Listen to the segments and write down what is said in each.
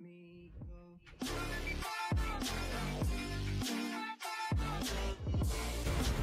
me go.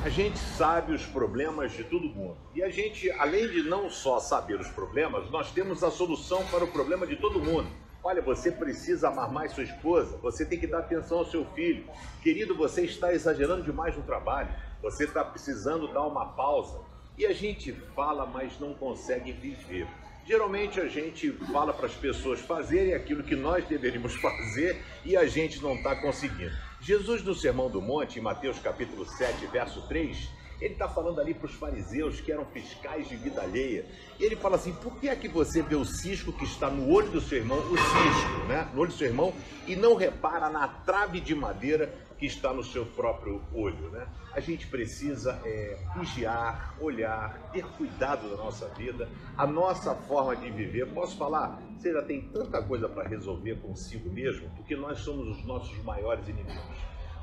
A gente sabe os problemas de todo mundo. E a gente, além de não só saber os problemas, nós temos a solução para o problema de todo mundo. Olha, você precisa amar mais sua esposa, você tem que dar atenção ao seu filho. Querido, você está exagerando demais no trabalho, você está precisando dar uma pausa. E a gente fala, mas não consegue viver. Geralmente a gente fala para as pessoas fazerem aquilo que nós deveríamos fazer e a gente não está conseguindo. Jesus, no Sermão do Monte, em Mateus capítulo 7, verso 3, ele está falando ali para os fariseus que eram fiscais de vida alheia. E ele fala assim: por que é que você vê o cisco que está no olho do seu irmão, o cisco, né? No olho do seu irmão, e não repara na trave de madeira que está no seu próprio olho, né? A gente precisa é, vigiar, olhar, ter cuidado da nossa vida, a nossa forma de viver. Posso falar? Você já tem tanta coisa para resolver consigo mesmo, porque nós somos os nossos maiores inimigos.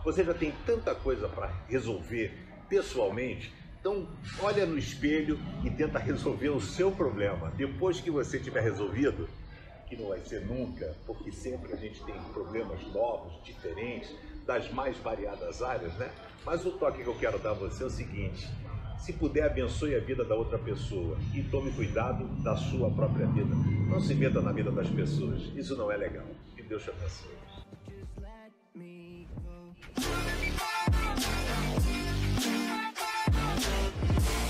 Você já tem tanta coisa para resolver pessoalmente, então olha no espelho e tenta resolver o seu problema. Depois que você tiver resolvido, que não vai ser nunca, porque sempre a gente tem problemas novos, diferentes, das mais variadas áreas, né? Mas o toque que eu quero dar a você é o seguinte: se puder, abençoe a vida da outra pessoa e tome cuidado da sua própria vida. Não se meta na vida das pessoas, isso não é legal. Que Deus te abençoe.